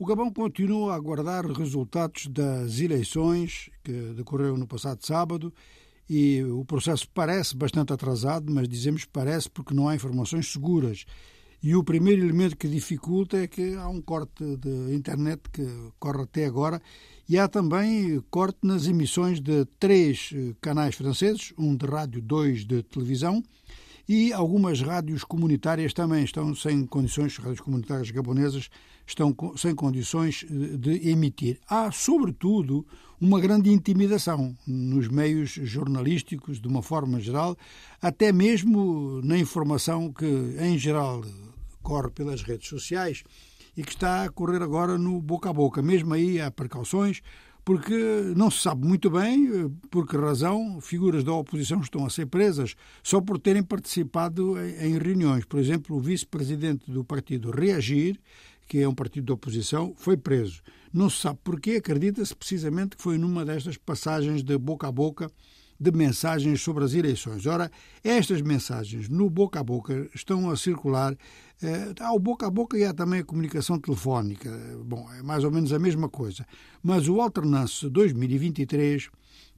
O Gabão continua a aguardar resultados das eleições que decorreram no passado sábado e o processo parece bastante atrasado, mas dizemos parece porque não há informações seguras. E o primeiro elemento que dificulta é que há um corte de internet que corre até agora e há também corte nas emissões de três eh, canais franceses, um de rádio, dois de televisão, e algumas rádios comunitárias também estão sem condições, rádios comunitárias gabonesas estão sem condições eh, de emitir. Há, sobretudo, uma grande intimidação nos meios jornalísticos, de uma forma geral, até mesmo na informação que, em geral, corre pelas redes sociais e que está a correr agora no boca a boca. Mesmo aí há precauções, porque não se sabe muito bem eh, por que razão figuras da oposição estão a ser presas só por terem participado em reuniões. Por exemplo, o vice-presidente do partido Reagir, que é um partido de oposição, foi preso. Não se sabe porquê, acredita-se precisamente que foi numa destas passagens de boca a boca de mensagens sobre as eleições. Ora, estas mensagens no boca a boca estão a circular. Eh, há o boca a boca e há também a comunicação telefónica. Bom, é mais ou menos a mesma coisa. Mas o Alternance 2023,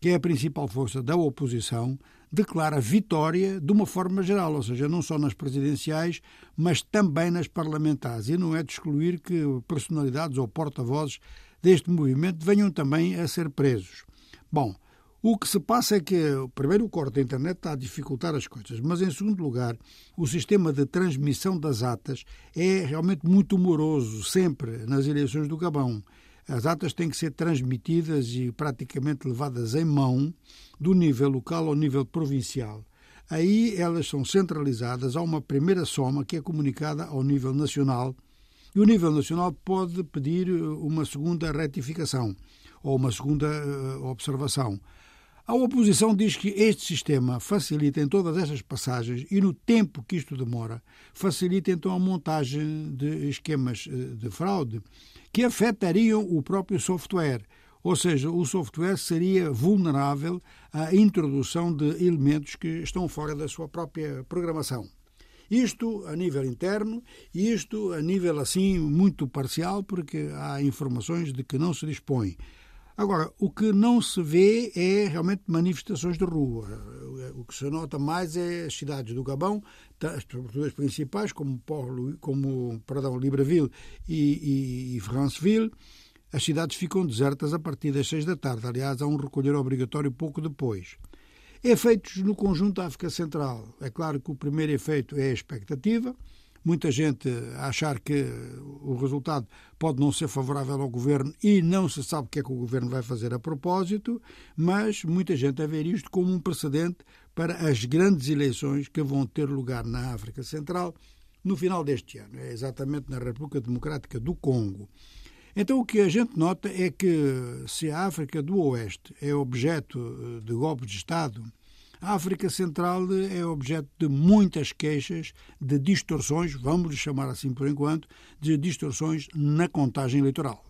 que é a principal força da oposição, declara vitória de uma forma geral, ou seja, não só nas presidenciais, mas também nas parlamentares. E não é de excluir que personalidades ou porta-vozes deste movimento venham também a ser presos. Bom, o que se passa é que, primeiro, o corte da internet está a dificultar as coisas, mas, em segundo lugar, o sistema de transmissão das atas é realmente muito moroso, sempre, nas eleições do Gabão. As atas têm que ser transmitidas e praticamente levadas em mão, do nível local ao nível provincial. Aí elas são centralizadas, há uma primeira soma que é comunicada ao nível nacional, e o nível nacional pode pedir uma segunda retificação ou uma segunda eh, observação. A oposição diz que este sistema facilita em todas estas passagens e no tempo que isto demora, facilita então a montagem de esquemas eh, de fraude que afetariam o próprio software. Ou seja, o software seria vulnerável à introdução de elementos que estão fora da sua própria programação. Isto a nível interno e isto a nível assim muito parcial, porque há informações de que não se dispõe. Agora, o que não se vê é realmente manifestações de rua. O que se nota mais é as cidades do Gabão, as duas principais, como, Port, como perdão, Libreville e, e, e Franceville. As cidades ficam desertas a partir das seis da tarde. Aliás, há um recolher obrigatório pouco depois. Efeitos no conjunto da África Central. É claro que o primeiro efeito é a expectativa muita gente a achar que o resultado pode não ser favorável ao governo e não se sabe o que é que o governo vai fazer a propósito, mas muita gente a ver isto como um precedente para as grandes eleições que vão ter lugar na África Central no final deste ano, é exatamente na República Democrática do Congo. Então o que a gente nota é que se a África do Oeste é objeto de golpe de Estado, a África Central é objeto de muitas queixas de distorções, vamos chamar assim por enquanto, de distorções na contagem eleitoral.